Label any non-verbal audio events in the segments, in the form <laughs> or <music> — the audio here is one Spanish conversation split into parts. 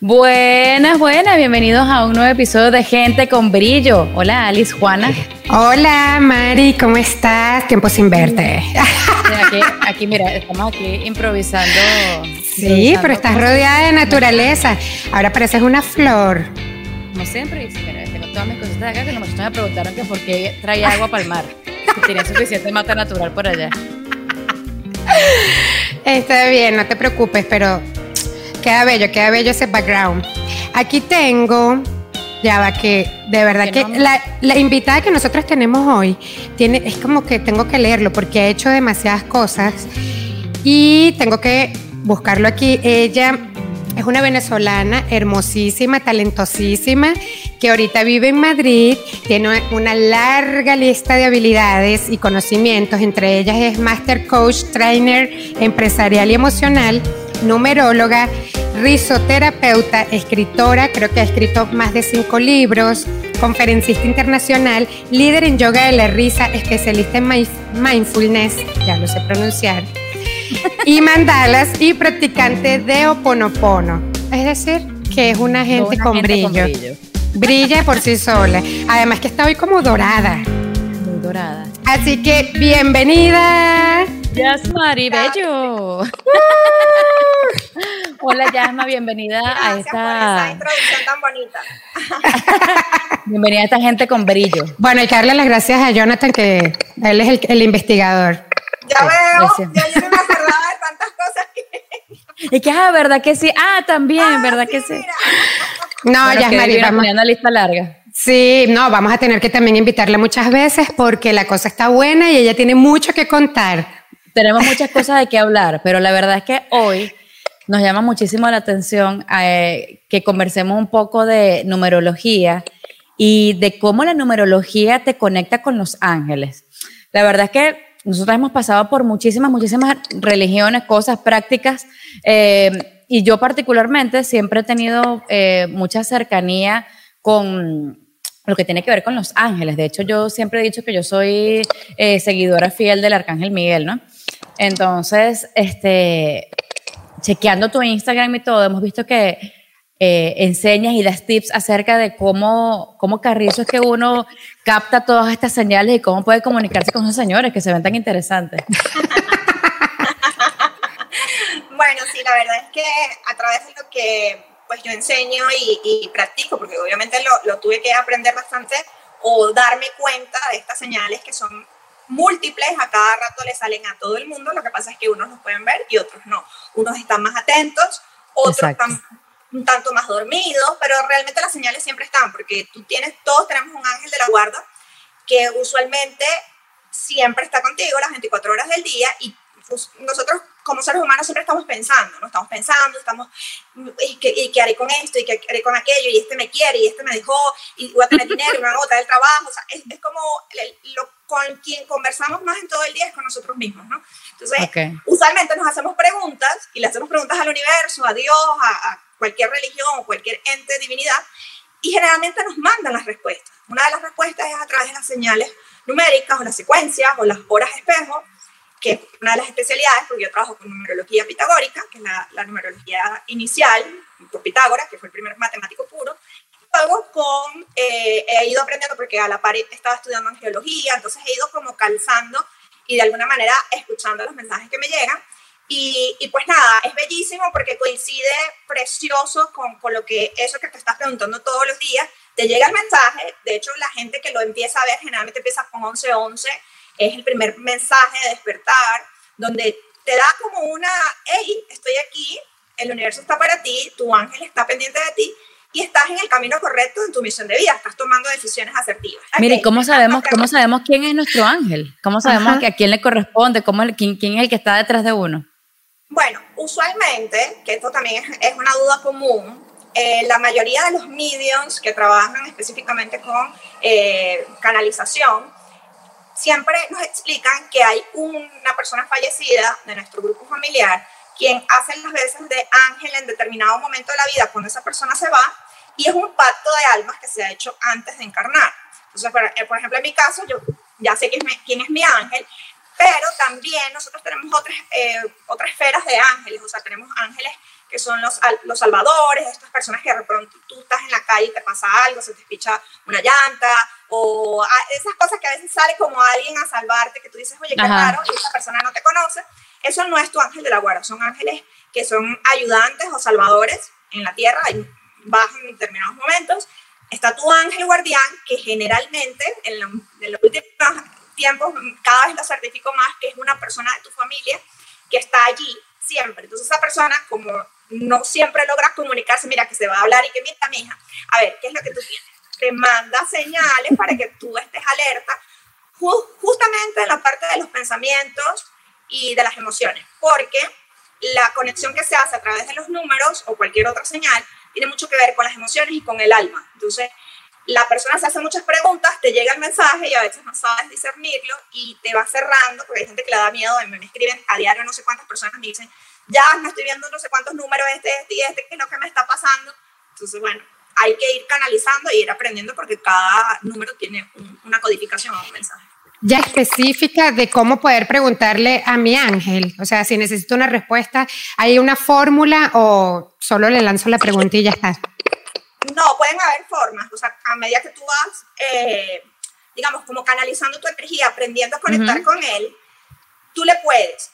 Buenas, buenas, bienvenidos a un nuevo episodio de Gente con Brillo. Hola Alice, Juana. Hola Mari, ¿cómo estás? Tiempo sin verte. <laughs> Aquí, aquí mira, estamos aquí improvisando. Sí, pero estás rodeada de naturaleza. Ahora pareces una flor. Como siempre, mira, tengo todas mis cositas acá que los muchachos me preguntaron que por qué traía agua para el mar. Que tenía suficiente mata natural por allá. Está bien, no te preocupes, pero queda bello, queda bello ese background. Aquí tengo, ya va, que de verdad que la, la, invitada que nosotros tenemos hoy tiene, es como que tengo que leerlo porque ha hecho demasiadas cosas y tengo que buscarlo aquí. Ella es una venezolana hermosísima, talentosísima, que ahorita vive en Madrid, tiene una larga lista de habilidades y conocimientos, entre ellas es Master Coach, Trainer Empresarial y Emocional, numeróloga, risoterapeuta, escritora, creo que ha escrito más de cinco libros, conferencista internacional, líder en yoga de la risa, especialista en mindfulness, ya lo sé pronunciar y <laughs> mandalas y practicante de oponopono. Es decir, que es una gente, con, brillo. Brilla por sí sola. Además que está hoy como dorada. Muy dorada. Así que bienvenida. Yasmari Bello. Hola Yasma, bienvenida a esta... Por esa introducción tan bonita. <laughs> bienvenida a esta gente con brillo. Bueno, hay que darle las gracias a Jonathan, que él es el, el investigador. Ya veo, ya yo no me acordaba de tantas cosas que... <laughs> Y que, ah, ¿verdad que sí? Ah, también, Ah, ¿verdad sí, que sí? mira. No, Bueno, ya que Mari, viene vamos. poniendo lista larga. Sí, no, vamos a tener que también invitarla muchas veces porque la cosa está buena y ella tiene mucho que contar. Tenemos muchas cosas de qué hablar, pero la verdad es que hoy nos llama muchísimo la atención eh, que conversemos un poco de numerología y de cómo la numerología te conecta con los ángeles. La verdad es que nosotros hemos pasado por muchísimas, muchísimas religiones, cosas, prácticas, eh, y yo particularmente siempre he tenido eh, mucha cercanía con lo que tiene que ver con los ángeles. De hecho, yo siempre he dicho que yo soy seguidora fiel del Arcángel Miguel, ¿no? Entonces, este, chequeando tu Instagram y todo, hemos visto que eh, enseñas y das tips acerca de cómo, cómo carrizo es que uno capta todas estas señales y cómo puede comunicarse con esos señores que se ven tan interesantes. Bueno, sí, la verdad es que a través de lo que pues yo enseño y, practico, porque obviamente lo tuve que aprender bastante o darme cuenta de estas señales que son múltiples, a cada rato le salen a todo el mundo, lo que pasa es que unos los pueden ver y otros no. Unos están más atentos, otros Exacto. están un tanto más dormidos, pero realmente las señales siempre están, porque tú tienes, todos tenemos un ángel de la guarda que usualmente siempre está contigo las 24 horas del día y nosotros como seres humanos siempre estamos pensando, ¿no? Estamos pensando, estamos, ¿y qué, y qué haré con esto? ¿Y qué haré con aquello? Y este me quiere, y este me dejó, y voy a tener dinero, y me van a botar el trabajo. O sea, es, es como el- lo, con quien conversamos más en todo el día es con nosotros mismos, ¿no? Entonces, Ok. usualmente nos hacemos preguntas y le hacemos preguntas al universo, a Dios, a, a cualquier religión o cualquier ente, divinidad, y generalmente nos mandan las respuestas. Una de las respuestas es a través de las señales numéricas o las secuencias o las horas espejo, que es una de las especialidades, porque yo trabajo con numerología pitagórica, que es la, la numerología inicial, por Pitágoras, que fue el primer matemático puro. Luego con, eh, he ido aprendiendo, porque a la par estaba estudiando en geología, entonces he ido como calzando y de alguna manera escuchando los mensajes que me llegan. Y, y pues nada, es bellísimo porque coincide precioso con, con lo que eso que te estás preguntando todos los días, te llega el mensaje, de hecho la gente que lo empieza a ver generalmente empieza con 1111, es el primer mensaje de despertar, donde te da como una, hey, estoy aquí, el universo está para ti, tu ángel está pendiente de ti y estás en el camino correcto en tu misión de vida, estás tomando decisiones asertivas. Mire, Ok, ¿cómo sabemos. ¿cómo sabemos quién es nuestro ángel? ¿Cómo sabemos Ajá. que a quién le corresponde? ¿Cómo, el- quién, quién es el que está detrás de uno? Bueno, usualmente, que esto también es, es una duda común, eh, la mayoría de los mediums que trabajan específicamente con eh, canalización, siempre nos explican que hay una persona fallecida de nuestro grupo familiar quien hace las veces de ángel en determinado momento de la vida cuando esa persona se va y es un pacto de almas que se ha hecho antes de encarnar. Entonces, por, eh, ejemplo, en mi caso, yo ya sé quién es mi, quién es mi ángel, pero también nosotros tenemos otras, eh, otras esferas de ángeles, o sea, tenemos ángeles que son los, los salvadores, estas personas que de pronto tú estás en la calle y te pasa algo, se te picha una llanta, o esas cosas que a veces sale como alguien a salvarte, que tú dices, oye, qué raro, y esa persona no te conoce. Eso no es tu ángel de la guarda, son ángeles que son ayudantes o salvadores en la tierra, bajan en determinados momentos. Está tu ángel guardián, que generalmente en, en los últimos tiempos cada vez lo certifico más, que es una persona de tu familia que está allí siempre. Entonces esa persona, como no siempre logra comunicarse, mira que se va a hablar y que mira, mi hija, a ver, ¿qué es lo que tú tienes? Te manda señales para que tú estés alerta, justamente en la parte de los pensamientos y de las emociones, porque la conexión que se hace a través de los números o cualquier otra señal tiene mucho que ver con las emociones y con el alma. Entonces, la persona se hace muchas preguntas, te llega el mensaje y a veces no sabes discernirlo y te va cerrando, porque hay gente que le da miedo, me escriben a diario no sé cuántas personas me dicen, ya me estoy viendo no sé cuántos números, este, este y este, que lo que me está pasando. Entonces, bueno, hay que ir canalizando y ir aprendiendo porque cada número tiene una codificación o un mensaje. Ya específica de cómo poder preguntarle a mi ángel, o sea, si necesito una respuesta, ¿hay una fórmula o solo le lanzo la pregunta y ya está? No, pueden haber formas, o sea, a medida que tú vas, eh, digamos, como canalizando tu energía, aprendiendo a conectar con él, tú le puedes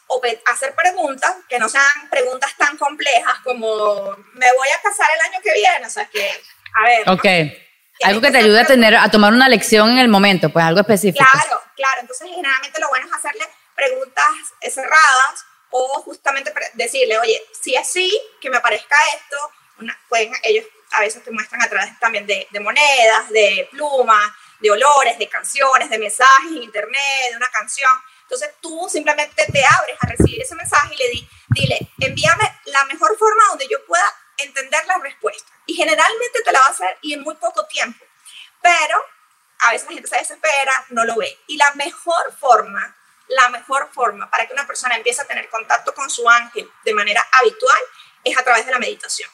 hacer preguntas que no sean preguntas tan complejas como me voy a casar el año que viene, o sea, que, a ver. Ok. Algo que te ayude a tener, a tomar una lección en el momento, pues algo específico. Claro, claro. Entonces, generalmente lo bueno es hacerle preguntas cerradas o justamente decirle, oye, si es sí, que me aparezca esto, una, pueden ellos a veces te muestran a través también de, de monedas, de plumas, de olores, de canciones, de mensajes en internet, de una canción. Entonces tú simplemente te abres a recibir ese mensaje y le di, dile, envíame la mejor forma donde yo pueda entender la respuesta. Y generalmente te la va a hacer y en muy poco tiempo. Pero a veces la gente se desespera, no lo ve. Y la mejor forma, la mejor forma para que una persona empiece a tener contacto con su ángel de manera habitual es a través de la meditación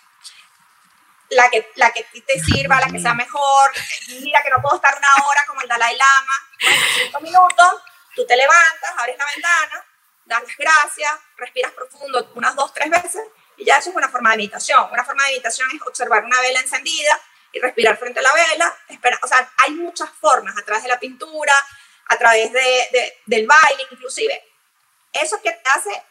la que, la que te sirva, la que sea mejor. Mira que no puedo estar una hora como el Dalai Lama. Bueno, cinco minutos, tú te levantas, abres la ventana, das las gracias, respiras profundo unas dos, tres veces y ya eso es una forma de meditación. Una forma de meditación es observar una vela encendida y respirar frente a la vela. Espera, o sea, hay muchas formas, a través de la pintura, a través de, del baile inclusive. Eso que te hace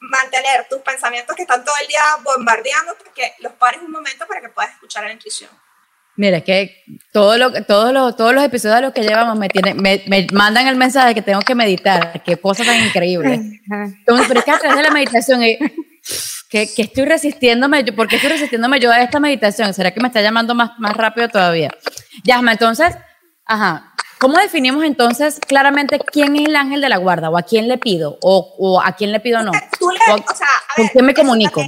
mantener tus pensamientos que están todo el día bombardeando, que los pares un momento para que puedas escuchar la intuición. Mira, es que todo lo, todos, los, todos los episodios de los que llevamos me, me, me, mandan el mensaje que tengo que meditar. Qué cosa tan increíble. Entonces, pero es que a través de la meditación, eh, que, que, estoy resistiéndome, ¿por qué estoy resistiéndome yo a esta meditación? ¿Será que me está llamando más, más rápido todavía? Yasma, entonces, ajá, ¿Cómo definimos entonces claramente quién es el ángel de la guarda o a quién le pido o, o a quién le pido no? Tú le, o, sea, a ¿Con quién me comunico?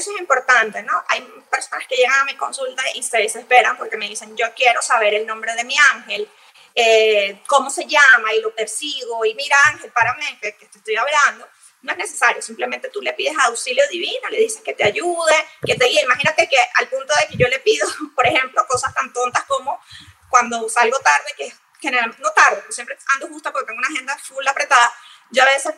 Eso es importante, ¿no? Hay personas que llegan a mi consulta y se desesperan porque me dicen, yo quiero saber el nombre de mi ángel, eh, cómo se llama y lo persigo y mira ángel, párame que, que te estoy hablando. No es necesario, simplemente tú le pides auxilio divino, le dices que te ayude, que te guíe. Imagínate que al punto de que yo le pido, <laughs> por ejemplo, cosas tan tontas como cuando salgo tarde, que generalmente no tarde, pues siempre ando justa porque tengo una agenda full apretada. Yo a veces,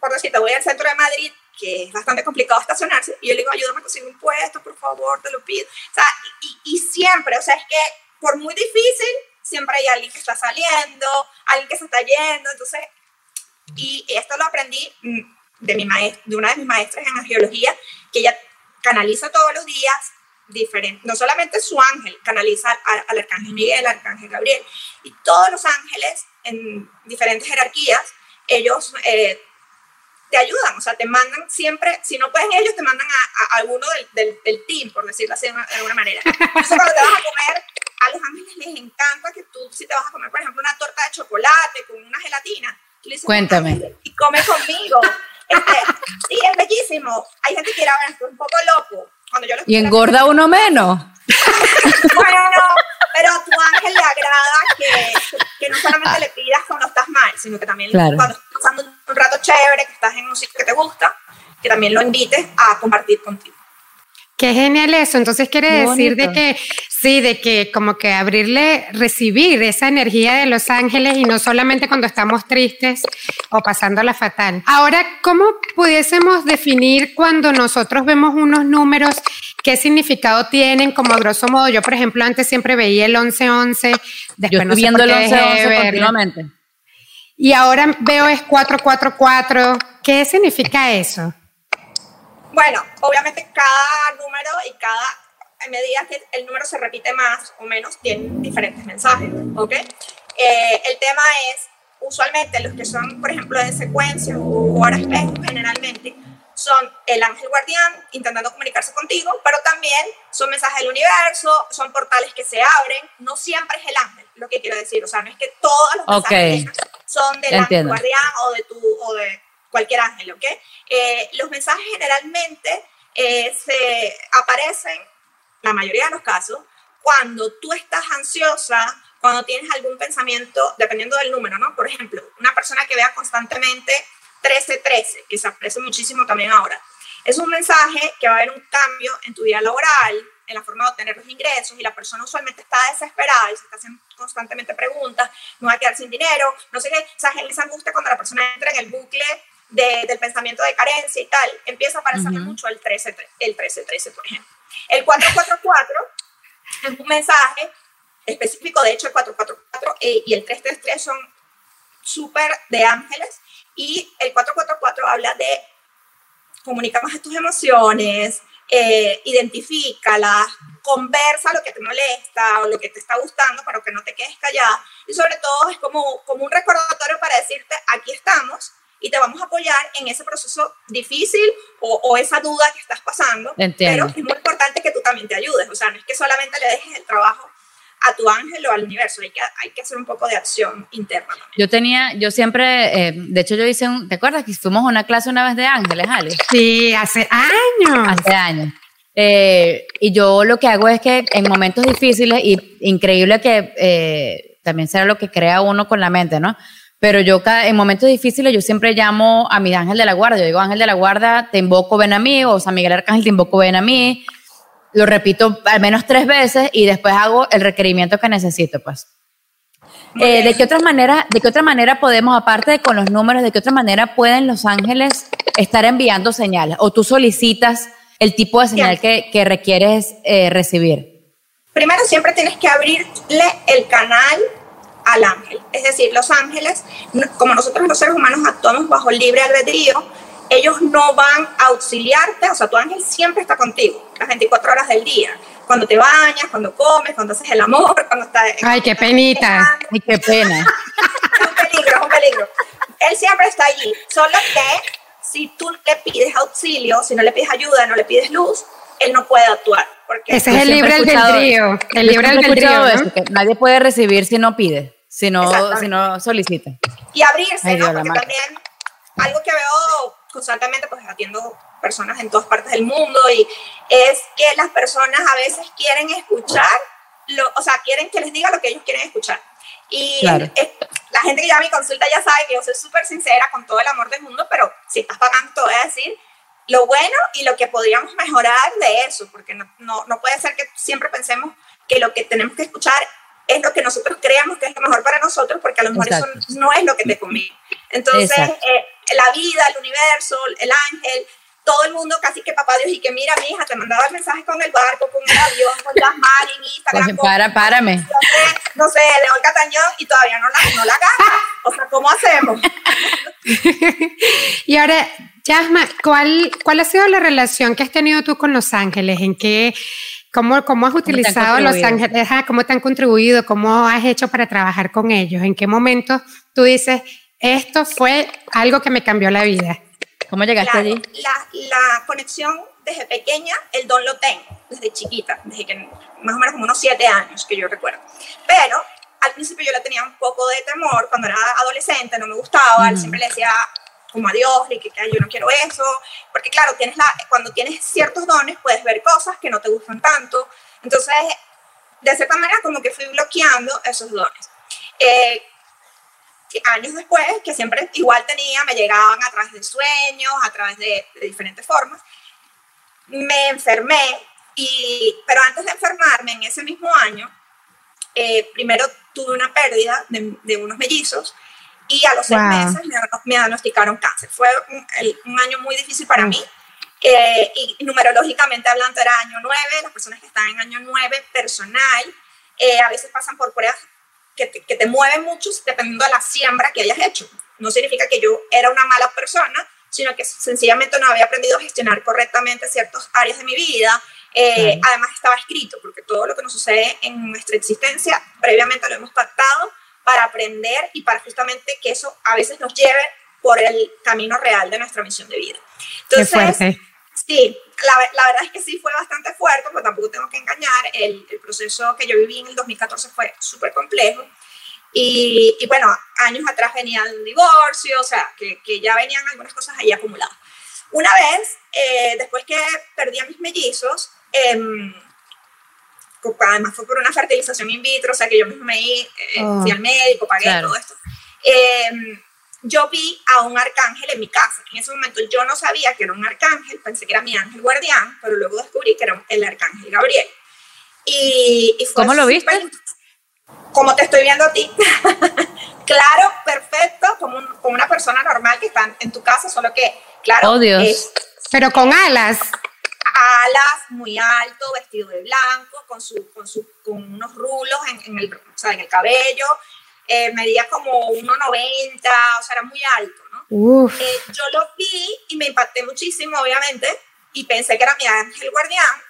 por decirte, voy al centro de Madrid, que es bastante complicado estacionarse, y yo le digo, ayúdame a conseguir un puesto, por favor, te lo pido. O sea, y, y siempre, o sea, es que por muy difícil, siempre hay alguien que está saliendo, alguien que se está yendo, entonces, y esto lo aprendí mm, de, mi de una de mis maestras en geología, que ella canaliza todos los días diferente, no solamente su ángel canaliza al, arcángel Miguel, al arcángel Gabriel, y todos los ángeles en diferentes jerarquías, ellos eh, te ayudan, o sea, te mandan siempre, si no pueden ellos, te mandan a, alguno del, del, team, por decirlo así de, alguna manera. Entonces, cuando te vas a comer, a los ángeles les encanta que tú, si te vas a comer, por ejemplo, una torta de chocolate con una gelatina, tú le dices, Cuéntame. Y come conmigo. Este, sí, es bellísimo. Hay gente que es un poco loco y engorda uno menos. <laughs> bueno, no, pero a tu ángel le agrada que, que, no solamente le pidas cuando estás mal, sino que también cuando estás pasando un rato chévere, que estás en un sitio que te gusta, que también lo invites a compartir contigo. Qué genial eso. Entonces quiere decir de que sí, de que como que abrirle, recibir esa energía de los ángeles y no solamente cuando estamos tristes o pasándola fatal. Ahora, ¿cómo pudiésemos definir cuando nosotros vemos unos números qué significado tienen? Como a grosso modo, yo por ejemplo antes siempre veía el 1111, después yo estoy viendo el 1111 continuamente. Y ahora veo es 444. ¿Qué significa eso? Bueno, obviamente cada número y cada medida que el número se repite más o menos, tiene diferentes mensajes, ¿ok? Eh, el tema es, usualmente los que son, por ejemplo, de secuencia o horas espejo, generalmente, son el ángel guardián intentando comunicarse contigo, pero también son mensajes del universo, son portales que se abren, no siempre es el ángel, lo que quiero decir, o sea, no es que todos los mensajes son del ángel guardián o de tu, o de cualquier ángel, ¿ok? Eh, los mensajes generalmente eh, se aparecen, la mayoría de los casos, cuando tú estás ansiosa, cuando tienes algún pensamiento, dependiendo del número, ¿no? Por ejemplo, una persona que vea constantemente 1313, que se aprecia muchísimo también ahora, es un mensaje que va a haber un cambio en tu vida laboral, en la forma de obtener los ingresos y la persona usualmente está desesperada y se está haciendo constantemente preguntas, no va a quedar sin dinero, no sé qué, o sea, angustia cuando la persona entra en el bucle del pensamiento de carencia y tal, empieza a aparecer mucho el 13, el 13, 13, por ejemplo. El 444 es un mensaje específico, de hecho el 444 eh, y el 333 son súper de ángeles y el 444 habla de comunicar más tus emociones, eh, identifícalas, conversa lo que te molesta o lo que te está gustando para que no te quedes callada. Y sobre todo es como, como un recordatorio para decirte, aquí estamos, y te vamos a apoyar en ese proceso difícil o, esa duda que estás pasando. Pero es muy importante que tú también te ayudes. O sea, no es que solamente le dejes el trabajo a tu ángel o al universo, hay que, hay que hacer un poco de acción interna. Yo tenía, yo siempre, eh, de hecho yo hice un, ¿te acuerdas que fuimos a una clase una vez de ángeles, Ale? Sí, hace años. Hace años. Eh, y yo lo que hago es que en momentos difíciles, y increíble que eh, también será lo que crea uno con la mente, ¿no? Pero yo en momentos difíciles yo siempre llamo a mi ángel de la guarda. Yo digo, ángel de la guarda, te invoco, ven a mí, o San Miguel Arcángel, te invoco, ven a mí. Lo repito al menos tres veces y después hago el requerimiento que necesito, pues. Eh, ¿De qué otra manera, de qué otra manera podemos, aparte de con los números, de qué otra manera pueden los ángeles estar enviando señales? O tú solicitas el tipo de señal que, que, requieres eh, recibir. Primero siempre tienes que abrirle el canal al ángel. Es decir, los ángeles, como nosotros los seres humanos actuamos bajo libre albedrío, ellos no van a auxiliarte, o sea, tu ángel siempre está contigo, las 24 horas del día. Cuando te bañas, cuando comes, cuando haces el amor, cuando estás... Ay, qué penita. Ay, qué pena. es <laughs> un peligro, es un peligro. Él siempre está allí, solo que si tú le pides auxilio, si no le pides ayuda, no le pides luz, él no puede actuar. Porque Ese es el libre albedrío. El libre albedrío. nadie puede recibir si no pide, si no, si no solicita. Y abrirse, ¿no? Porque también algo que veo constantemente, pues atiendo personas en todas partes del mundo y es que las personas a veces quieren escuchar, lo, o sea, quieren que les diga lo que ellos quieren escuchar. Y la gente que ya mi consulta ya sabe que yo soy súper sincera con todo el amor del mundo, pero si estás pagando te voy a decir lo bueno y lo que podríamos mejorar de eso, porque no, no, no, puede ser que siempre pensemos que lo que tenemos que escuchar es lo que nosotros creamos que es lo mejor para nosotros, porque a lo mejor eso no es lo que te conviene. Entonces, eh, la vida, el universo, el ángel, todo el mundo, casi que papá Dios, y que mira, mi hija, te mandaba el mensaje con el barco, con el avión, con las manos, en Instagram. para, párame. No sé, León Catañón, y todavía no la, no la agarra. O sea, ¿cómo hacemos? <laughs> y ahora, Yasma, ¿cuál, ¿cuál ha sido la relación que has tenido tú con Los Ángeles? ¿En qué, cómo, cómo has utilizado Los Ángeles? ¿Cómo te han contribuido? ¿Cómo has hecho para trabajar con ellos? ¿En qué momento tú dices, esto fue algo que me cambió la vida? ¿Cómo llegaste allí? La, la, conexión desde pequeña, el don lo tengo, desde chiquita, desde que más o menos como unos siete años que yo recuerdo. Pero al principio yo le tenía un poco de temor cuando era adolescente, no me gustaba, siempre le decía, como a Dios, y que, yo no quiero eso, porque claro, tienes la, cuando tienes ciertos dones puedes ver cosas que no te gustan tanto, entonces de cierta manera como que fui bloqueando esos dones. Eh, años después, que siempre igual tenía, me llegaban a través de sueños, a través de, de diferentes formas, me enfermé Y, pero antes de enfermarme, en ese mismo año, eh, primero tuve una pérdida de, de, unos mellizos y a los seis meses me, me, diagnosticaron cáncer. Fue un, el, un, año muy difícil para mí. Eh, y numerológicamente hablando era año 9, las personas que están en año 9, personal, eh, a veces pasan por pruebas que te, que te mueven mucho dependiendo de la siembra que hayas hecho. No significa que yo era una mala persona, sino que sencillamente no había aprendido a gestionar correctamente ciertas áreas de mi vida. Eh, además estaba escrito, porque todo lo que nos sucede en nuestra existencia previamente lo hemos pactado para aprender y para justamente que eso a veces nos lleve por el camino real de nuestra misión de vida. Entonces, sí, la, la, verdad es que sí fue bastante fuerte, pero tampoco tengo que engañar, el, el proceso que yo viví en el 2014 fue súper complejo. Y, y, bueno, años atrás venía de un divorcio, o sea, que, que ya venían algunas cosas ahí acumuladas. Una vez, eh, después que perdí a mis mellizos, eh, además fue por una fertilización in vitro, o sea que yo mismo me eh, oh, fui al médico, pagué claro. todo esto. Yo vi a un arcángel en mi casa. En ese momento yo no sabía que era un arcángel, pensé que era mi ángel guardián, pero luego descubrí que era el arcángel Gabriel. Y, y ¿Cómo lo viste? Como te estoy viendo a ti. <laughs> claro, perfecto, como, un, como, una persona normal que está en tu casa, solo que, claro. Oh, Dios. Es, pero con alas. Alas, muy alto, vestido de blanco, con, su, con, su, con unos rulos en, en, el, o sea, en el cabello. Eh, medía como 1,90, o sea, era muy alto, ¿no? Eh, yo lo vi y me impacté muchísimo, obviamente, y pensé que era mi ángel guardián.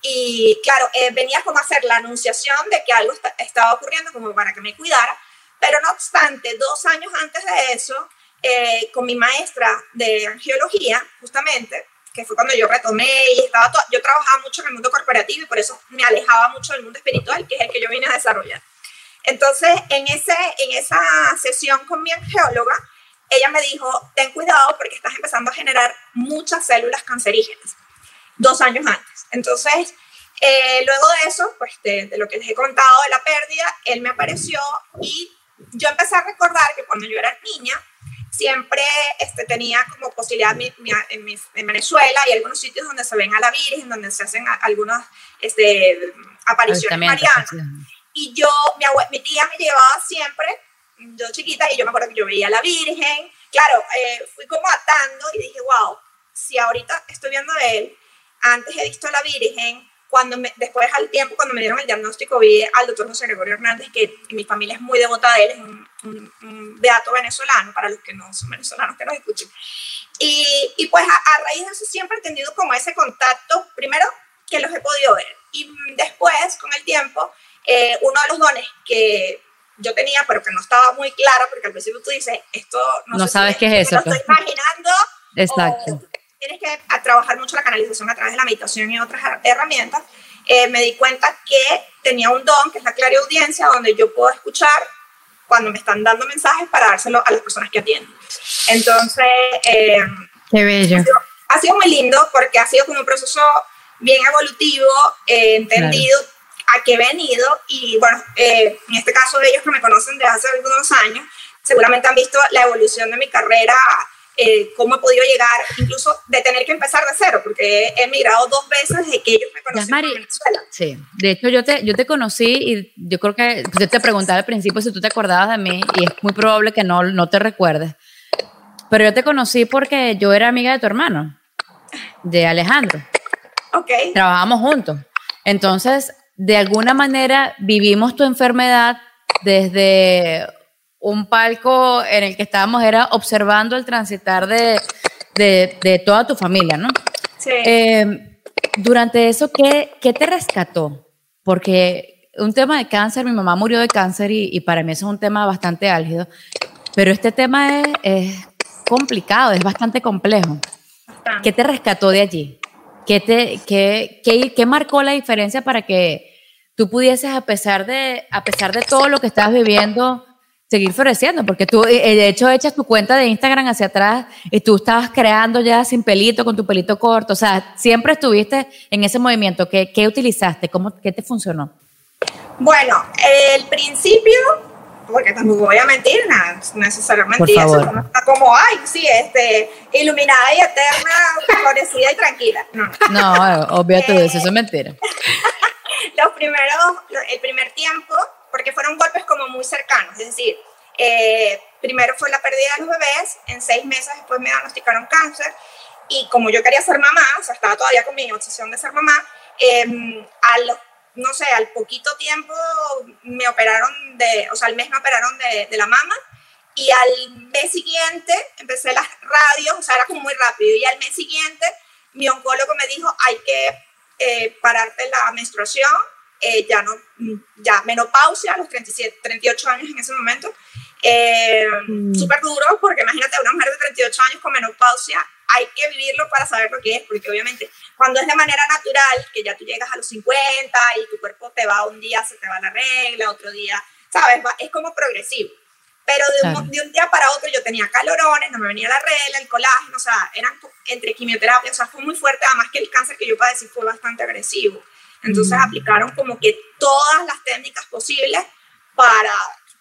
Y claro, eh, venía como a hacer la anunciación de que algo está, estaba ocurriendo como para que me cuidara, pero no obstante, dos años antes de eso, eh, con mi maestra de angiología, justamente, que fue cuando yo retomé y estaba, yo trabajaba mucho en el mundo corporativo y por eso me alejaba mucho del mundo espiritual, que es el que yo vine a desarrollar. Entonces, en, ese, en esa sesión con mi angióloga, ella me dijo, ten cuidado porque estás empezando a generar muchas células cancerígenas, dos años antes. Entonces, eh, luego de eso, pues de, de, lo que les he contado de la pérdida, él me apareció y yo empecé a recordar que cuando yo era niña, siempre este, tenía como posibilidad mi, mi, en, mi, en, Venezuela y algunos sitios donde se ven a la Virgen, donde se hacen algunas este, apariciones marianas. Y yo, mi, mi, tía me llevaba siempre, yo chiquita, y yo me acuerdo que yo veía a la Virgen. Claro, eh, fui como atando y dije, wow, si ahorita estoy viendo a él, antes he visto a la Virgen, cuando me, después al tiempo, cuando me dieron el diagnóstico, vi al doctor José Gregorio Hernández, que mi familia es muy devota de él, es un, un, un beato venezolano, para los que no son venezolanos que nos escuchen. Y, y pues a, a, raíz de eso siempre he tenido como ese contacto, primero que los he podido ver, y después, con el tiempo, eh, uno de los dones que yo tenía, pero que no estaba muy claro, porque al principio tú dices, esto no, no sé sabes si qué es eso. Lo estoy pues. imaginando. Exacto. tienes que a trabajar mucho la canalización a través de la meditación y otras herramientas. Eh, me di cuenta que tenía un don, que es la clariaudiencia, donde yo puedo escuchar cuando me están dando mensajes para dárselo a las personas que atiendo. Entonces, eh, qué bello. Ha sido, ha sido, muy lindo porque ha sido como un proceso bien evolutivo, eh, entendido. Claro a qué he venido y bueno, eh, en este caso ellos que me conocen desde hace algunos años, seguramente han visto la evolución de mi carrera, eh, cómo he podido llegar, incluso de tener que empezar de cero, porque he emigrado dos veces desde que ellos me conocieron en Venezuela. Sí, de hecho yo te, yo te conocí y yo creo que pues, yo te preguntaba al principio si tú te acordabas de mí y es muy probable que no, no te recuerdes, pero yo te conocí porque yo era amiga de tu hermano, de Alejandro. Ok. Trabajamos juntos. Entonces, de alguna manera vivimos tu enfermedad desde un palco en el que estábamos, era observando el transitar de, de, de toda tu familia, ¿no? Sí. Eh, durante eso, ¿qué, ¿qué, te rescató? Porque un tema de cáncer, mi mamá murió de cáncer y, y para mí eso es un tema bastante álgido, pero este tema es, es complicado, es bastante complejo. ¿Qué te rescató de allí? ¿Qué, te, qué, qué, qué marcó la diferencia para que tú pudieses, a pesar de, a pesar de todo lo que estabas viviendo, seguir floreciendo? Porque tú, eh, de hecho, echas tu cuenta de Instagram hacia atrás y tú estabas creando ya sin pelito, con tu pelito corto. O sea, siempre estuviste en ese movimiento. ¿Qué, qué utilizaste? ¿Cómo, ¿Qué te funcionó? Bueno, el principio porque tampoco voy a mentir, nada, necesariamente mentir, eso está como, ay, sí, este, iluminada y eterna, florecida y tranquila. No, no obvio todo eso, eso es mentira. <laughs> los primeros, el primer tiempo, porque fueron golpes como muy cercanos, es decir, eh, primero fue la pérdida de los bebés, en seis meses después me diagnosticaron cáncer, y como yo quería ser mamá, o sea, estaba todavía con mi obsesión de ser mamá, eh, a los no sé, al poquito tiempo me operaron de, o sea, al mes me operaron de, de la mama y al mes siguiente empecé las radios, o sea, era como muy rápido y al mes siguiente mi oncólogo me dijo, hay que eh, pararte la menstruación, eh, ya no, ya menopausia a los 37, 38 años en ese momento, eh, mm. súper duro porque imagínate una mujer de 38 años con menopausia hay que vivirlo para saber lo que es, porque obviamente cuando es de manera natural, que ya tú llegas a los 50 y tu cuerpo te va un día, se te va la regla, otro día, ¿sabes? Es como progresivo. Pero de un, de un, día para otro yo tenía calorones, no me venía la regla, el colágeno, o sea, eran entre quimioterapia, o sea, fue muy fuerte, además que el cáncer que yo padecí fue bastante agresivo. Entonces mm. aplicaron como que todas las técnicas posibles para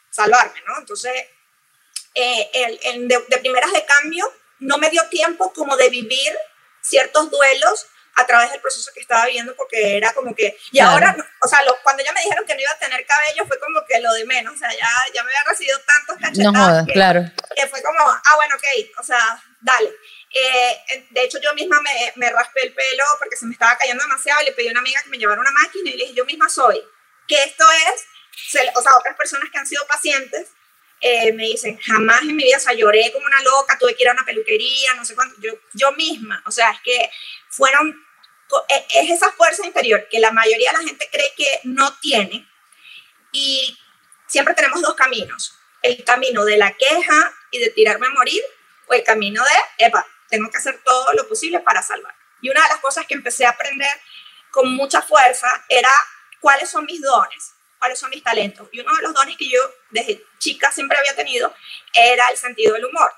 salvarme, ¿no? Entonces, eh, el, de, de primeras de cambio, no me dio tiempo como de vivir ciertos duelos a través del proceso que estaba viviendo porque era como que, y ahora, o sea, cuando ya me dijeron que no iba a tener cabello fue como que lo de menos, o sea, ya, ya me había recibido tantos cachetadas no jodas, que, claro. que fue como, ah, bueno, ok, o sea, dale. Eh, de hecho, yo misma me, me, raspé el pelo porque se me estaba cayendo demasiado y le pedí a una amiga que me llevara una máquina y le dije, yo misma soy, que esto es, o sea, otras personas que han sido pacientes eh, me dicen, jamás en mi vida, o sea, lloré como una loca, tuve que ir a una peluquería, no sé cuánto, yo, yo misma, o sea, es que fueron, e, es esa fuerza interior que la mayoría de la gente cree que no tiene y siempre tenemos dos caminos, el camino de la queja y de tirarme a morir o el camino de, epa, tengo que hacer todo lo posible para salvar. Y una de las cosas que empecé a aprender con mucha fuerza era cuáles son mis dones cuáles son mis talentos. Y uno de los dones que yo desde chica siempre había tenido era el sentido del humor,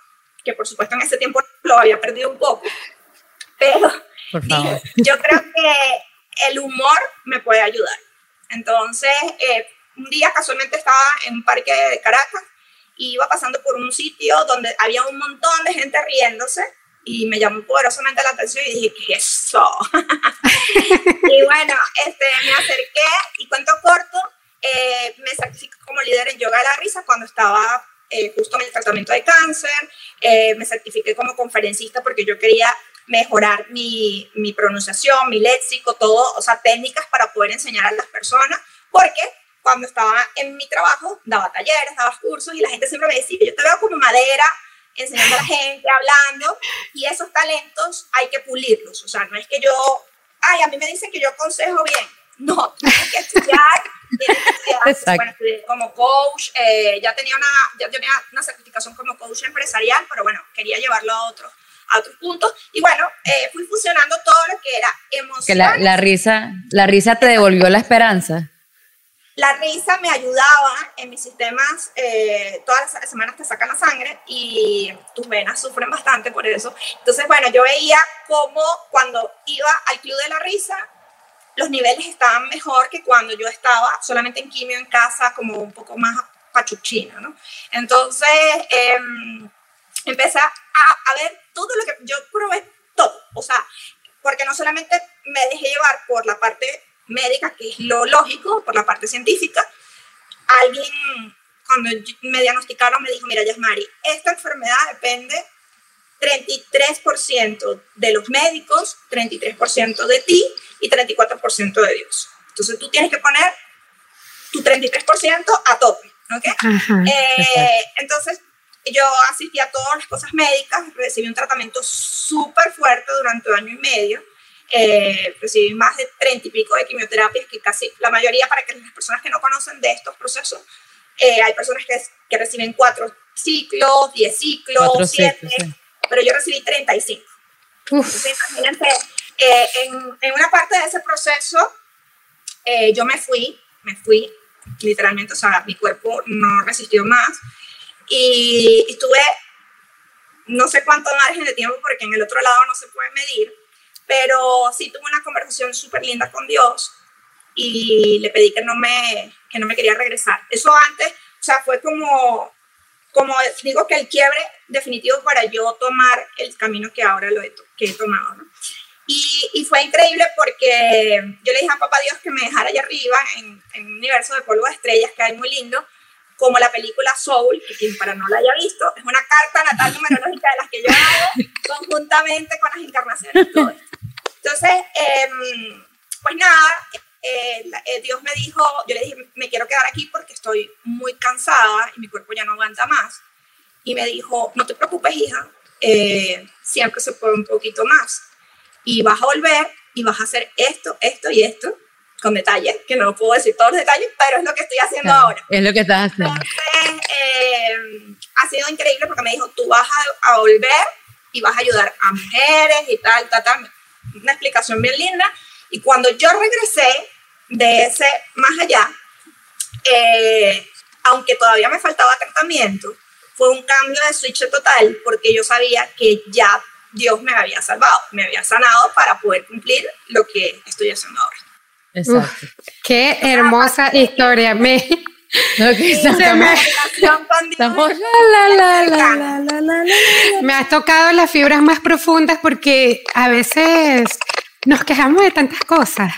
que por supuesto en ese tiempo lo había perdido un poco. Pero <laughs> yo creo que el humor me puede ayudar. Entonces, eh, un día casualmente estaba en un parque de Caracas y iba pasando por un sitio donde había un montón de gente riéndose y me llamó poderosamente la atención y dije, ¿qué es eso? <laughs> y bueno, este, me acerqué y cuento corto, eh, me certifico como líder en yoga de la risa cuando estaba eh, justo en el tratamiento de cáncer. Eh, me certifiqué como conferencista porque yo quería mejorar mi, mi, pronunciación, mi léxico, todo, o sea, técnicas para poder enseñar a las personas, porque cuando estaba en mi trabajo daba talleres, daba cursos y la gente siempre me decía, yo te veo como madera enseñando a la gente, hablando, y esos talentos hay que pulirlos, o sea, no es que yo, ay, a mí me dicen que yo aconsejo bien, no, tienes que estudiar <laughs> bueno, como coach, eh, ya, tenía una, ya tenía una certificación como coach empresarial, pero bueno, quería llevarlo a otros a otros puntos. Y bueno, eh, fui fusionando todo lo que era emoción. Que la, la, risa, la risa te devolvió la esperanza. La risa me ayudaba en mis sistemas, eh, todas las semanas te sacan la sangre y tus venas sufren bastante por eso. Entonces, bueno, yo veía cómo cuando iba al club de la risa, los niveles estaban mejor que cuando yo estaba solamente en quimio en casa, como un poco más pachuchina, ¿no? Entonces, em, empecé a, a, ver todo lo que yo probé, todo, o sea, porque no solamente me dejé llevar por la parte médica, que es lo lógico, por la parte científica, alguien cuando me diagnosticaron me dijo, mira, Yasmari, esta enfermedad depende 33% de los médicos, 33% de ti y 34% de Dios. Entonces tú tienes que poner tu 33% a tope, ¿ok? Eh, entonces yo asistí a todas las cosas médicas, recibí un tratamiento súper fuerte durante un año y medio, eh, recibí más de 30 y pico de quimioterapias, que casi la mayoría, para que las personas que no conocen de estos procesos, eh, hay personas que, que, reciben cuatro ciclos, 10 ciclos, 7, pero yo recibí 35. Entonces, imagínense eh, en, en, una parte de ese proceso, eh, yo me fui, me fui, literalmente, o sea, mi cuerpo no resistió más y estuve no sé cuánto margen de tiempo porque en el otro lado no se puede medir, pero sí tuve una conversación súper linda con Dios y le pedí que no, me, que no me quería regresar. Eso antes, o sea, fue como, como digo que el quiebre definitivo para yo tomar el camino que ahora lo he, que he tomado, ¿no? Y, y, fue increíble porque yo le dije a papá Dios que me dejara allá arriba en, en un universo de polvo de estrellas que hay muy lindo, como la película Soul, que quien para no la haya visto, es una carta natal numerológica de las que yo hago conjuntamente con las encarnaciones. Entonces, eh, pues nada, eh, eh, Dios me dijo, yo le dije, me quiero quedar aquí porque estoy muy cansada y mi cuerpo ya no aguanta más. Y me dijo, no te preocupes, hija, eh, siempre se puede un poquito más. Y vas a volver y vas a hacer esto, esto y esto, con detalles, que no puedo decir todos los detalles, pero es lo que estoy haciendo ahora. Es lo que estás haciendo. Entonces, ha sido increíble porque me dijo, tú vas a, a, volver y vas a ayudar a mujeres y tal, tal, tal. Una explicación bien linda. Y cuando yo regresé de ese más allá, eh, aunque todavía me faltaba tratamiento, fue un cambio de switch total porque yo sabía que ya Dios me había salvado, me había sanado para poder cumplir lo que estoy haciendo ahora. Exacto. Uf, qué hermosa historia. Me, <laughs> me has tocado las fibras más profundas porque a veces nos quejamos de tantas cosas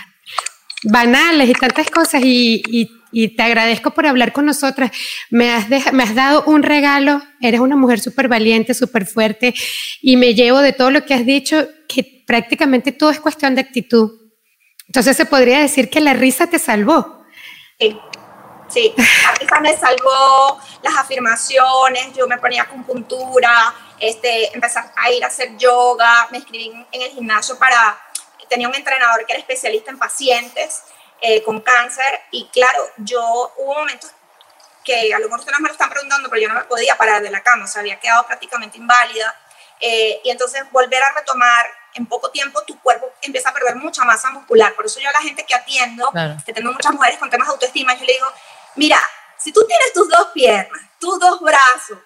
banales y tantas cosas y, te agradezco por hablar con nosotras. Me has, dado un regalo, eres una mujer súper valiente, súper fuerte y me llevo de todo lo que has dicho que prácticamente todo es cuestión de actitud. Entonces se podría decir que la risa te salvó. Sí, sí, la risa me salvó, las afirmaciones, yo me ponía acupuntura, este, empecé a ir a hacer yoga, me inscribí en el gimnasio para tenía un entrenador que era especialista en pacientes eh, con cáncer y claro, yo hubo momentos que a lo mejor ustedes me lo están preguntando, pero yo no me podía parar de la cama, o sea, había quedado prácticamente inválida. Eh, y entonces volver a retomar en poco tiempo tu cuerpo empieza a perder mucha masa muscular. Por eso yo a la gente que atiendo, claro. que tengo muchas mujeres con temas de autoestima, yo le digo, mira, si tú tienes tus dos piernas, tus dos brazos,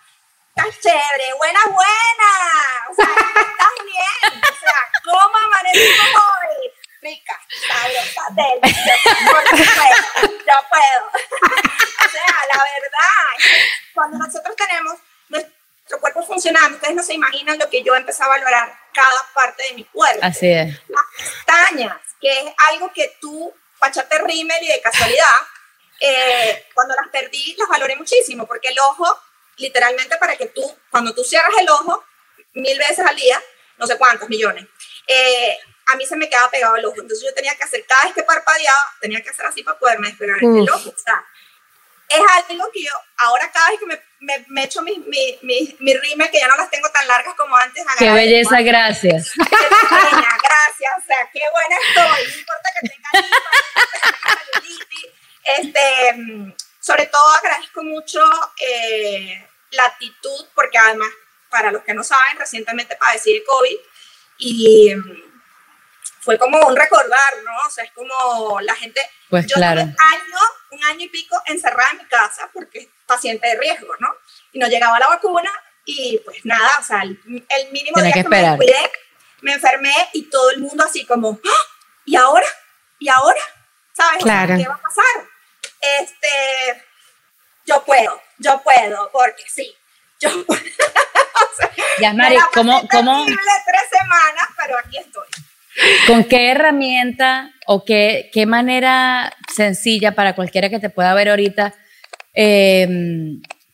estás chévere, buena, buena, o sea, estás bien, o sea, ¿cómo amanecimos hoy? Rica, sabrosa, deliciosa, yo puedo, yo puedo. o sea, la verdad, cuando nosotros tenemos nuestro cuerpo funcionando, ustedes no se imaginan lo que yo empecé a valorar cada parte de mi cuerpo. Así es. Las pestañas, que es algo que tú, pachate rímel y de casualidad, eh, cuando las perdí, las valoré muchísimo, porque el ojo literalmente para que tú, cuando tú cierras el ojo mil veces al día, no sé cuántos millones, eh, a mí se me quedaba pegado el ojo. Entonces yo tenía que hacer, cada vez que parpadeaba, tenía que hacer así para poderme despegar el ojo. O sea, es algo que yo, ahora cada vez que me, me, me echo mi, mi, mi, mi rime, que ya no las tengo tan largas como antes. Qué belleza, gracias. gracias, o sea, qué buena estoy. No importa que tenga este, sobre todo agradezco mucho eh, la actitud, porque además, para los que no saben, recientemente padecí de COVID y mm, fue como un recordar, ¿no? O sea, es como la gente... Pues yo claro. un año, un año y pico encerrada en mi casa porque paciente de riesgo, ¿no? Y no llegaba la vacuna y pues nada, o sea, el, el mínimo Tiene día que me me enfermé y todo el mundo así como, ¡Ah! ¿y ahora? ¿Y ahora? ¿Sabes? Claro. ¿Qué va a pasar? Este, yo puedo, yo puedo, porque sí, yo <laughs> puedo. O sea, Yasmari, ¿cómo- cómo- tres semanas, pero aquí estoy. ¿Con qué herramienta o qué, qué manera sencilla para cualquiera que te pueda ver ahorita eh,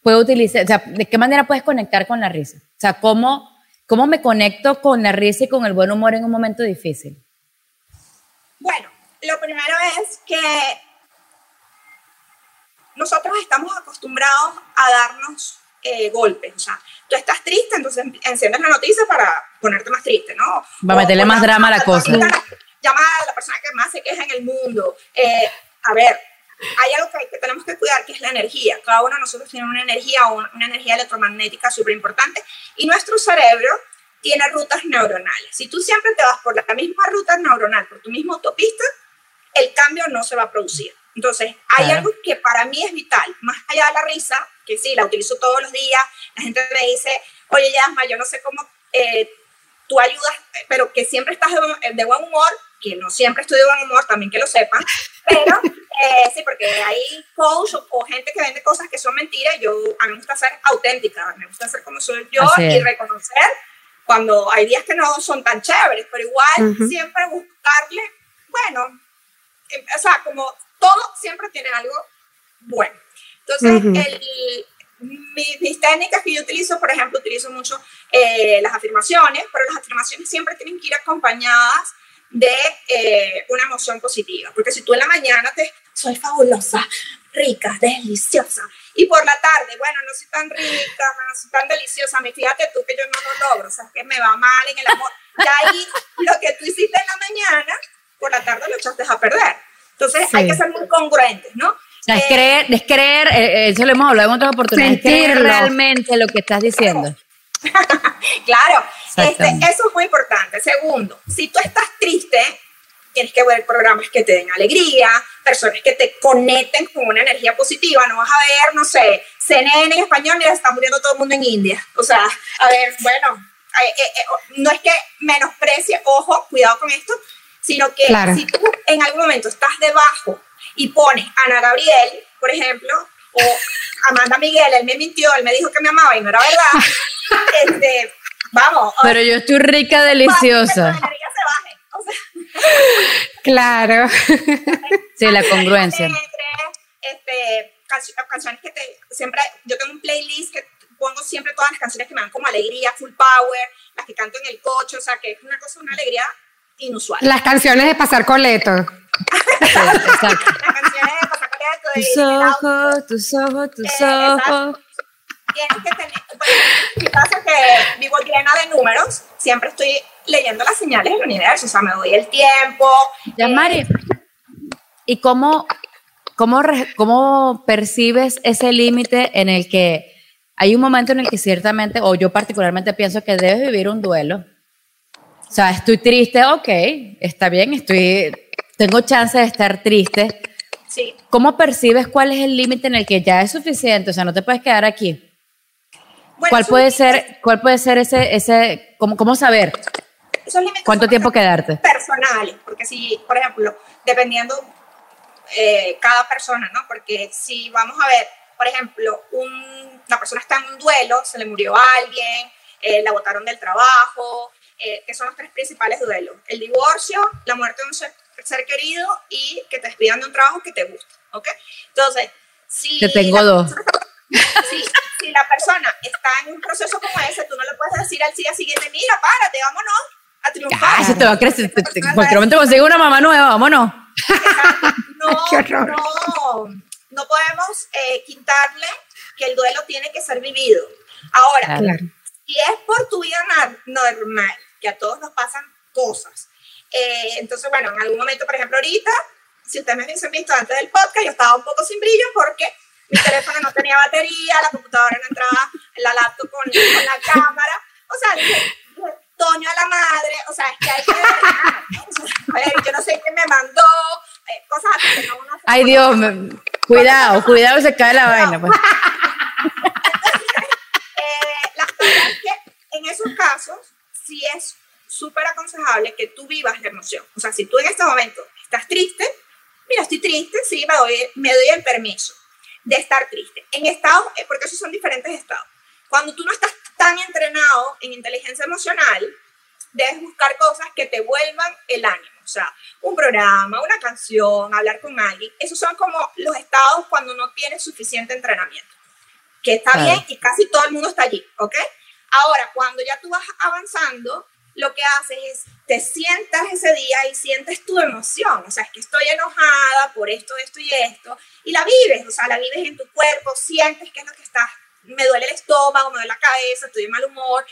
puede utilizar, o sea, de qué manera puedes conectar con la risa? O sea, ¿cómo, ¿cómo me conecto con la risa y con el buen humor en un momento difícil? Bueno, lo primero es que nosotros estamos acostumbrados a darnos eh, golpes. O sea, tú estás triste, entonces enciendes la noticia para ponerte más triste, ¿no? Va a meterle más drama a la cosa. Llama a la persona que más se queja en el mundo. Eh, a ver, hay algo que, tenemos que cuidar, que es la energía. Cada uno de nosotros tiene una energía, una energía electromagnética súper importante y nuestro cerebro tiene rutas neuronales. Si tú siempre te vas por la misma ruta neuronal, por tu misma autopista, el cambio no se va a producir. Entonces, hay Claro. algo que para mí es vital, más allá de la risa, que sí, la utilizo todos los días, la gente me dice, oye, Yasma, yo no sé cómo eh, tú ayudas, pero que siempre estás de, buen- de buen humor, que no siempre estoy de buen humor, también que lo sepan, pero <laughs> eh, sí, porque hay coach o, gente que vende cosas que son mentiras. Yo, a mí me gusta ser auténtica, me gusta ser como soy yo y reconocer cuando hay días que no son tan chéveres, pero igual siempre buscarle, bueno, o sea, como todo siempre tiene algo bueno. Entonces, el, mis, técnicas que yo utilizo, por ejemplo, utilizo mucho eh, las afirmaciones, pero las afirmaciones siempre tienen que ir acompañadas de eh, una emoción positiva, porque si tú en la mañana te soy fabulosa, rica, deliciosa, y por la tarde, bueno, no soy tan rica, no soy tan deliciosa, me fíjate tú que yo no lo logro, o sea, que me va mal en el amor, y ahí lo que tú hiciste en la mañana, por la tarde lo echaste a perder. Entonces hay que ser muy congruentes, ¿no? es creer, es creer, eh, eso lo hemos hablado en otras oportunidades, es creer realmente lo que estás diciendo. <laughs> claro, este, eso es muy importante. Segundo, si tú estás triste, tienes que ver programas que te den alegría, personas que te conecten con una energía positiva. No vas a ver, no sé, CNN en español, mira, está muriendo todo el mundo en India. O sea, a ver, bueno, eh, eh, no es que menosprecie, ojo, cuidado con esto, sino que si tú en algún momento estás debajo y pones Ana Gabriel, por ejemplo, o Amanda Miguel, él me mintió, él me dijo que me amaba y no era verdad, <laughs> este, vamos. Pero yo estoy rica, deliciosa. claro. sí, la congruencia. Este, canciones que te, siempre, yo tengo un playlist que pongo siempre todas las canciones que me dan como alegría, full power, las que canto en el coche, o sea, que es una cosa, una alegría inusual. Las canciones de pasar coleto. Exacto. Las canciones de pasar coleto. Tus ojos, tus ojos, tus ojos. Tienes que tener, bueno, pasa que vivo llena de números, siempre estoy leyendo las señales del universo, o sea, me doy el tiempo. Ya, eh, Mari, ¿y cómo, cómo, cómo percibes ese límite en el que hay un momento en el que ciertamente, o yo particularmente pienso que debes vivir un duelo? O sea, estoy triste, ok, está bien, estoy, tengo chance de estar triste. Sí. ¿Cómo percibes cuál es el límite en el que ya es suficiente? O sea, no te puedes quedar aquí. ¿Cuál puede ser, cuál puede ser ese, ese, cómo, cómo saber? ¿Cuánto tiempo quedarte? Personales, porque si, por ejemplo, dependiendo eh, cada persona, ¿no? Porque si vamos a ver, por ejemplo, un, una persona está en un duelo, se le murió alguien, eh, la botaron del trabajo, eh, que son los tres principales duelos. El divorcio, la muerte de un ser, querido y que te despidan de un trabajo que te gusta, ¿ok? Entonces, si... Te tengo dos. si, si, la persona está en un proceso como ese, tú no le puedes decir al día siguiente, mira, párate, vámonos a triunfar. Ah, se te va a crecer. En cualquier momento consigo una mamá nueva, vámonos. <laughs> No, no, no podemos eh, quitarle que el duelo tiene que ser vivido. Ahora, si es por tu vida normal, que a todos nos pasan cosas. Eh, entonces, bueno, en algún momento, por ejemplo, ahorita, si ustedes me hubiesen visto antes del podcast, yo estaba un poco sin brillo porque mi teléfono no tenía batería, la computadora no entraba, la laptop con, con la cámara. O sea, dije, Toño a la madre, o sea, es que hay que ver, yo no sé quién me mandó, eh, cosas así que no uno Ay Dios, cuidado, cuidado, se cae la vaina. Pues. <laughs> eh, las cosas que en esos casos sí es súper aconsejable que tú vivas la emoción. O sea, si tú en este momento estás triste, mira, estoy triste, sí, me doy, me doy el permiso de estar triste. En estados, eh, porque esos son diferentes estados. Cuando tú no estás tan entrenado en inteligencia emocional, debes buscar cosas que te vuelvan el ánimo. O sea, un programa, una canción, hablar con alguien. Esos son como los estados cuando no tienes suficiente entrenamiento. Que está bien y casi todo el mundo está allí, ¿ok? Ahora, cuando ya tú vas avanzando, lo que haces es, te sientas ese día y sientes tu emoción. O sea, es que estoy enojada por esto, esto y esto. Y la vives, o sea, la vives en tu cuerpo, sientes que es lo que estás, me duele el estómago, me duele la cabeza, estoy de mal humor.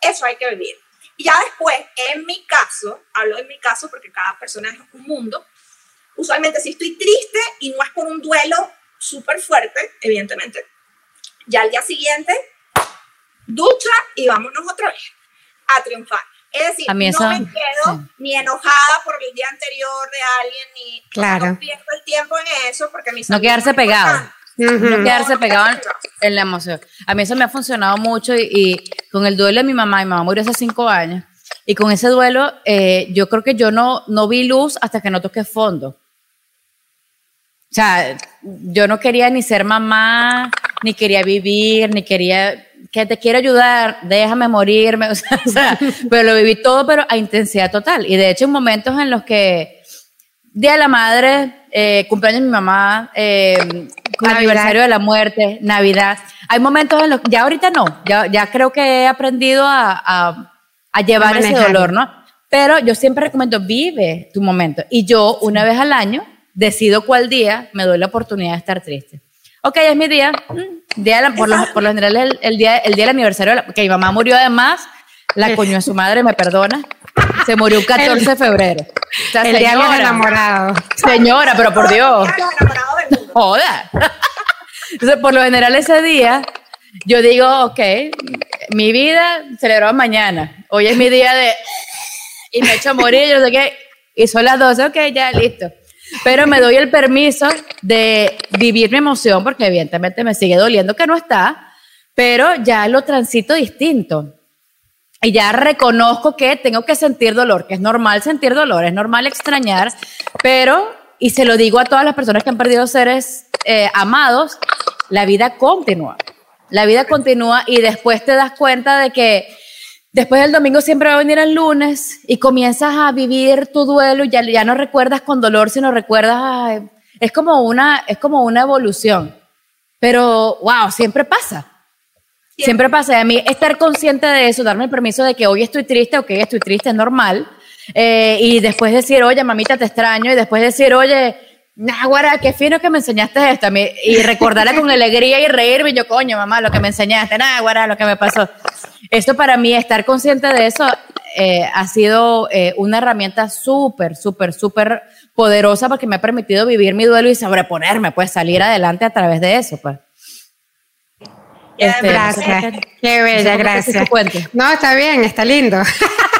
Eso hay que vivir. Y ya después, en mi caso, hablo en mi caso porque cada persona es un mundo, usualmente si estoy triste y no es por un duelo súper fuerte, evidentemente, ya al día siguiente, ducha y vámonos otra vez a triunfar. Es decir, no me quedo ni enojada por el día anterior de alguien, ni claro. no pierdo el tiempo en eso, porque mi No quedarse pegado. No quedarse pegado en la emoción. A mí eso me ha funcionado mucho y, con el duelo de mi mamá, mi mamá murió hace cinco años, y con ese duelo eh, yo creo que yo no, no vi luz hasta que no toqué fondo. O sea, yo no quería ni ser mamá, ni quería vivir, ni quería que te quiero ayudar, déjame morirme, <laughs> o sea, pero lo viví todo, pero a intensidad total. Y de hecho, en momentos en los que Día de la Madre, eh, cumpleaños de mi mamá, eh, aniversario de la muerte, Navidad. Hay momentos en los que ya ahorita no, ya, ya creo que he aprendido a, a, llevar ese dolor, ¿no? Pero yo siempre recomiendo, vive tu momento. Y yo, una vez al año, decido cuál día me doy la oportunidad de estar triste. Ok, es mi día. Mm, día por, lo, por, lo, general, el, el, día, el día del aniversario, que mi mamá murió además, la coño de su madre, me perdona. Se murió el 14 de febrero. O sea, el día de los enamorados. Señora, pero por Dios. Joda. Entonces, por lo general, ese día, yo digo, ok, mi vida celebramos mañana. Hoy es mi día de. Y me echo a morir, yo sé qué. Y son las 12, ok, ya, listo. Pero me doy el permiso de vivir mi emoción, porque evidentemente me sigue doliendo que no está, pero ya lo transito distinto. Y ya reconozco que tengo que sentir dolor, que es normal sentir dolor, es normal extrañar, pero, y se lo digo a todas las personas que han perdido seres eh, amados, la vida continúa. La vida continúa y después te das cuenta de que después del domingo siempre va a venir el lunes y comienzas a vivir tu duelo y ya, ya no recuerdas con dolor, sino recuerdas, es como una, es como una evolución. Pero, wow, siempre pasa. Siempre pasa. a mí estar consciente de eso, darme el permiso de que hoy estoy triste, ok, estoy triste, es normal. Eh, y después decir, oye, mamita, te extraño. Y después decir, oye, Nahuara, qué fino que me enseñaste esto. Y recordarla con alegría y reírme. Y yo, coño, mamá, lo que me enseñaste, Nahuara, lo que me pasó. Esto para mí, estar consciente de eso, eh, ha sido eh, una herramienta súper, súper, súper poderosa porque me ha permitido vivir mi duelo y sobreponerme, pues salir adelante a través de eso, pues. Este, gracias. Qué bella, gracias. No, está bien, está lindo. <laughs>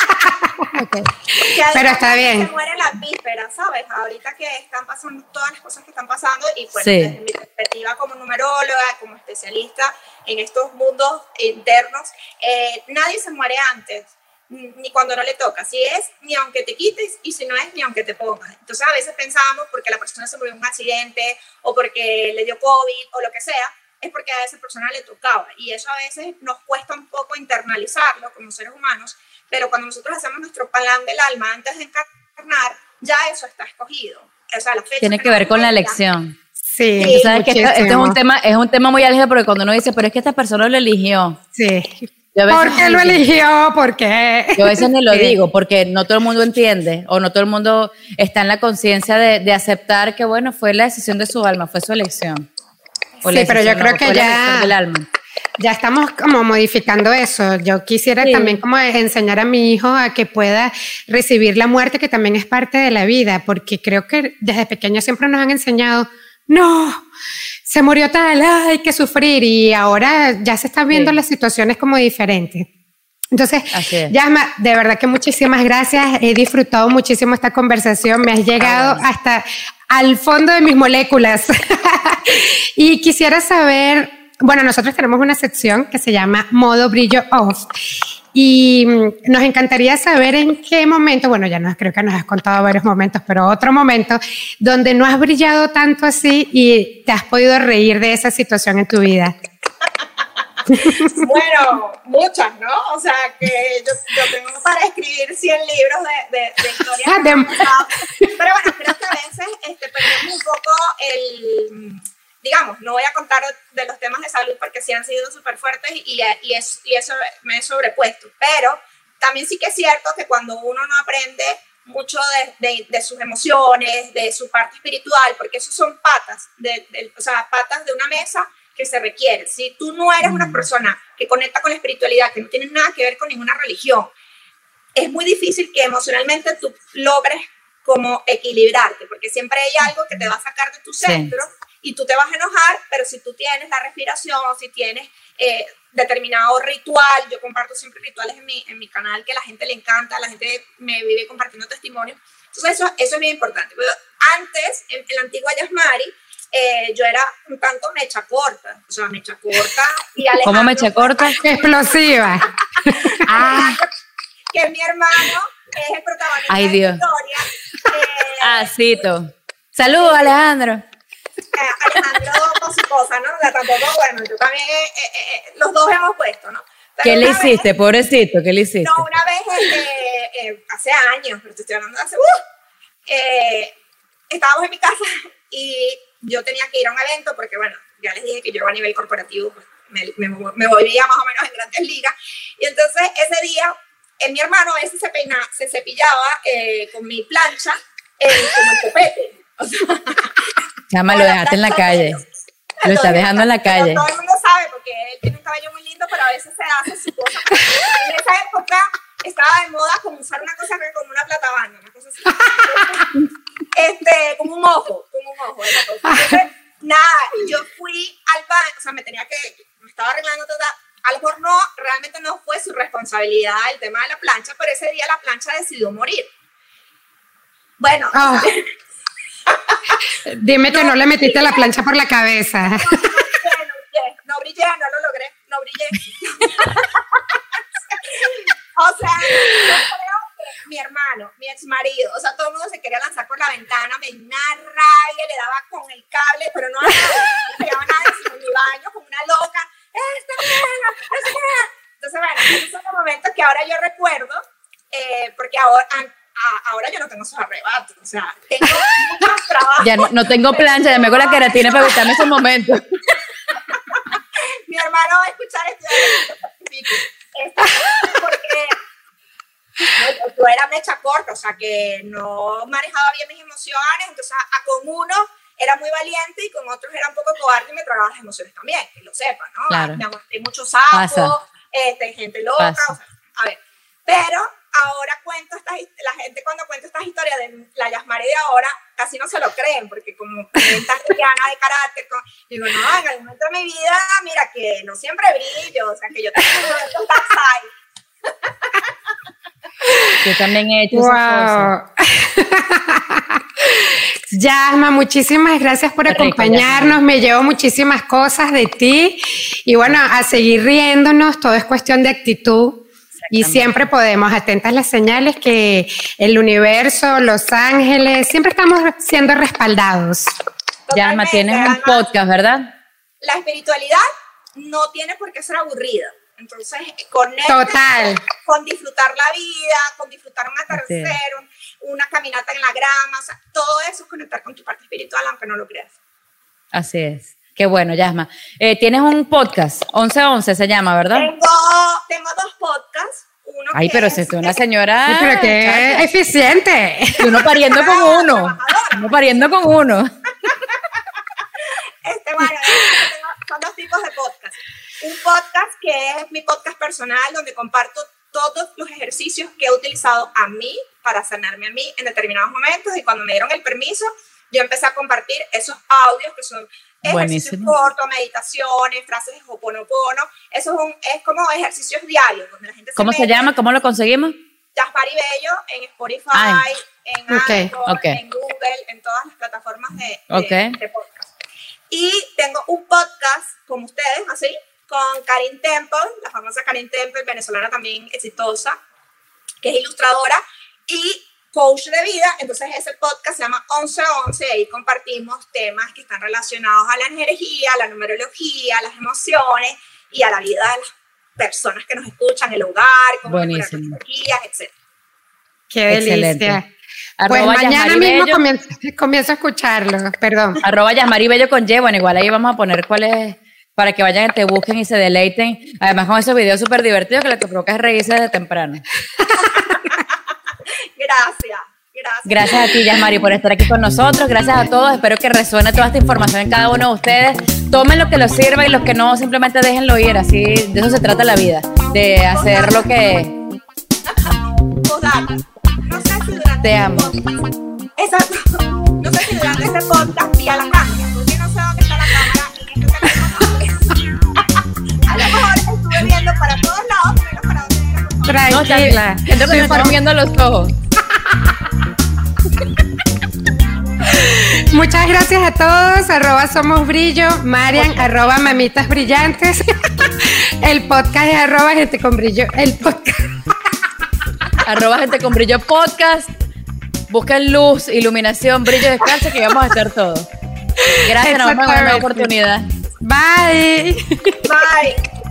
Pero está bien. Se muere la víspera, ¿sabes? Ahorita que están pasando todas las cosas que están pasando y pues desde mi perspectiva como numeróloga, como especialista en estos mundos internos, eh, nadie se muere antes ni cuando no le toca. Si es, ni aunque te quites, y si no es, ni aunque te pongas. Entonces, a veces pensamos porque la persona se murió en un accidente, o porque le dio COVID, o lo que sea, es porque a esa persona le tocaba. Y eso a veces nos cuesta un poco internalizarlo como seres humanos, pero cuando nosotros hacemos nuestro plan del alma antes de encarnar, ya eso está escogido. O sea, la fecha Tiene que, ver con la elección. Sí, sabes que este, es un tema, es un tema muy álgido porque cuando uno dice, pero es que esta persona lo eligió. Sí. ¿Por qué lo eligió? ¿Por qué? Yo a veces ni lo digo porque no todo el mundo entiende o no todo el mundo está en la conciencia de, de aceptar que, bueno, fue la decisión de su alma, fue su elección sí, pero yo creo que ya, ya estamos como modificando eso. Yo quisiera también como enseñar a mi hijo a que pueda recibir la muerte, que también es parte de la vida, porque creo que desde pequeños siempre nos han enseñado, no, se murió tal, hay que sufrir, y ahora ya se están viendo las situaciones como diferentes. Entonces, Yasma, de verdad que muchísimas gracias. He disfrutado muchísimo esta conversación. Me has llegado hasta al fondo de mis moléculas. <laughs> y quisiera saber, bueno, nosotros tenemos una sección que se llama modo brillo off. Y nos encantaría saber en qué momento, bueno, ya no creo que nos has contado varios momentos, pero otro momento donde no has brillado tanto así y te has podido reír de esa situación en tu vida. Bueno, muchas, ¿no? O sea, que yo, tengo para escribir 100 libros de, de, historias. Ah, pero bueno, creo que a veces este, perdemos un poco el, digamos, no voy a contar de los temas de salud porque sí han sido súper fuertes y, y, es, y eso me he sobrepuesto, pero también sí que es cierto que cuando uno no aprende mucho de, de, de, sus emociones, de su parte espiritual, porque eso son patas, de, o sea, patas de una mesa que se requiere. Si tú no eres una mm. persona que conecta con la espiritualidad, que no tiene nada que ver con ninguna religión, es muy difícil que emocionalmente tú logres como equilibrarte, porque siempre hay algo que te va a sacar de tu centro y tú te vas a enojar, pero si tú tienes la respiración, si tienes eh, determinado ritual, yo comparto siempre rituales en mi, en mi canal que a la gente le encanta, la gente me vive compartiendo testimonios, entonces eso, eso es bien importante. Pero antes, en, en la antigua Yasmari, eh, yo era un tanto mecha corta, o sea, mecha corta y Alejandro, <laughs> ¿Cómo mecha corta? Explosiva. <laughs> ah. Que mi hermano es el protagonista Ay, de la historia. Eh, <laughs> Cito. Saludos, Alejandro. Alejandro con su cosa, ¿no? O sea, tampoco, bueno, yo también, eh, eh, eh, los dos hemos puesto, ¿no? Pero ¿Qué le una vez- hiciste, pobrecito? ¿Qué le hiciste? No, una vez, este, eh, hace años, pero te estoy hablando de hace, ¡uh! eh, estábamos en mi casa y yo tenía que ir a un evento porque, bueno, ya les dije que yo a nivel corporativo pues, me, me, me volvía más o menos en grandes ligas. Y entonces ese día, eh, mi hermano veces se, peina, se cepillaba con mi plancha como el copete. O sea, Chama, lo dejaste en la calle. Lo dejé dejando en la calle. Todo el mundo sabe porque él tiene un cabello muy lindo, pero a veces se hace su cosa. En esa época estaba de moda como usar una cosa como una plata banda, una cosa así. <laughs> Este, como un ojo, como un ojo. Entonces, nada, yo fui al baño, o sea, me tenía que, me estaba arreglando toda. A lo mejor no, realmente no fue su responsabilidad el tema de la plancha, pero ese día la plancha decidió morir. Bueno, Oh. <laughs> <laughs> Dime que no le metiste la plancha por la cabeza. no brillé, no brillé, no lo logré, no brillé. <laughs> o sea, yo creo que mi hermano, mi ex marido, o sea, todo el mundo se quería lanzar por la ventana, me una rabia, le daba con el cable, pero no a nadie, no le pegaba a nadie, sino en mi baño, como una loca. ¡Esta mierda! ¡No sé qué! Entonces, bueno, esos son los momentos que ahora yo recuerdo, eh, porque ahora, a- ahora yo no tengo esos arrebatos, o sea, <laughs> tengo muchos trabajos. Ya no, no tengo plancha, ya me hago la queratina para evitarme esos momentos. <laughs> mi hermano va a escuchar esto Este, porque yo, yo era mecha corta, o sea que no manejaba bien mis emociones, entonces a, a con uno era muy valiente y con otros era un poco cobarde y me tragaba las emociones también, que lo sepan, ¿no? Claro. Me aguanté muchos sapos, este, gente loca, o sea, a ver, pero ahora cuento estas, la gente cuando cuenta estas historias de la Yasmari de ahora, casi no se lo creen, porque como es tan liviana de carácter, con- digo, no, en algún momento de mi vida, mira, que no siempre brillo, o sea, que yo tengo. Yo también he hecho. Wow. <laughs> Yasma, muchísimas gracias por acompañarnos. Me llevo muchísimas cosas de ti. Y bueno, a seguir riéndonos, todo es cuestión de actitud. Y siempre podemos, atentas las señales que el universo, los ángeles, siempre estamos siendo respaldados. Totalmente, tienes un podcast, ¿verdad? La espiritualidad no tiene por qué ser aburrida. Entonces, Total. con disfrutar la vida, con disfrutar un atardecer, una caminata en la grama, o sea, todo eso es conectar con tu parte espiritual, aunque no lo creas. Así es. Qué bueno, Yasma. Eh, tienes un podcast, 1111 se llama, ¿verdad? Tengo, tengo dos podcasts. Uno Ay, que pero es- si es una señora. Sí, pero que chacha. eficiente. Y uno pariendo con uno. Uno pariendo con uno. <laughs> Este, bueno, tengo- son dos tipos de podcast. Un podcast que es mi podcast personal, donde comparto todos los ejercicios que he utilizado a mí para sanarme a mí en determinados momentos. Y cuando me dieron el permiso, yo empecé a compartir esos audios que son ejercicios cortos, meditaciones, frases de Hoponopono. Eso es, un, es como ejercicios diarios, la gente ¿Cómo se llama? ¿Cómo lo conseguimos? Jaspari Bello en Spotify, Ay. en Ok, Anchor, ok. en Google, en todas las plataformas de, de, de podcast. Y tengo un podcast con ustedes, así, con Karin Temple, la famosa Karin Temple, venezolana también exitosa, que es ilustradora y coach de vida. Entonces ese podcast se llama 1111 y ahí compartimos temas que están relacionados a la energía, a la numerología, a las emociones y a la vida de las personas que nos escuchan, el hogar, cómo Buenísimo. energías, etc. Qué Excelente. delicia. Pues Arroba mañana Yasmari mismo comienzo, <laughs> comienzo a escucharlo. Perdón. Arroba Yasmari Bello con Y. Bueno, igual ahí vamos a poner cuál es para que vayan, te busquen y se deleiten. Además, con esos videos súper divertidos que lo que provoca es reírse desde temprano. <laughs> Gracias, gracias. Gracias a ti, Yasmari, por estar aquí con nosotros. Gracias a todos. Espero que resuene toda esta información en cada uno de ustedes. Tomen lo que les sirva y los que no, simplemente déjenlo ir. Así, de eso se trata la vida. De hacer lo que Postdata. No sé si durante Te amo. Exacto. No sé si durante este podcast vi a la cámara, porque no sé dónde está la cámara este. A lo mejor estuve viendo para todos lados, menos para donde era. Tranquila. que me están viendo los ojos. Muchas gracias a todos. Arroba Somos Brillo. Marian, arroba Mamitas Brillantes. <laughs> El podcast es arroba Gente con Brillo. El podcast. <laughs> Arroba gente con brillo podcast. Busquen luz, iluminación, brillo, descanso, que vamos a estar todos. Gracias, nos vemos en oportunidad. Bye. <laughs> Bye.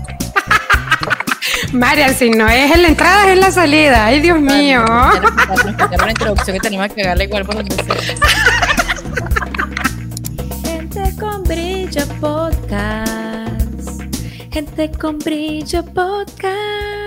Marian, si no es en la entrada, es en la salida. Ay, Dios mío. Era una introducción que tenemos que darle igual por donde sea. Gente con brillo podcast. Gente con brillo podcast.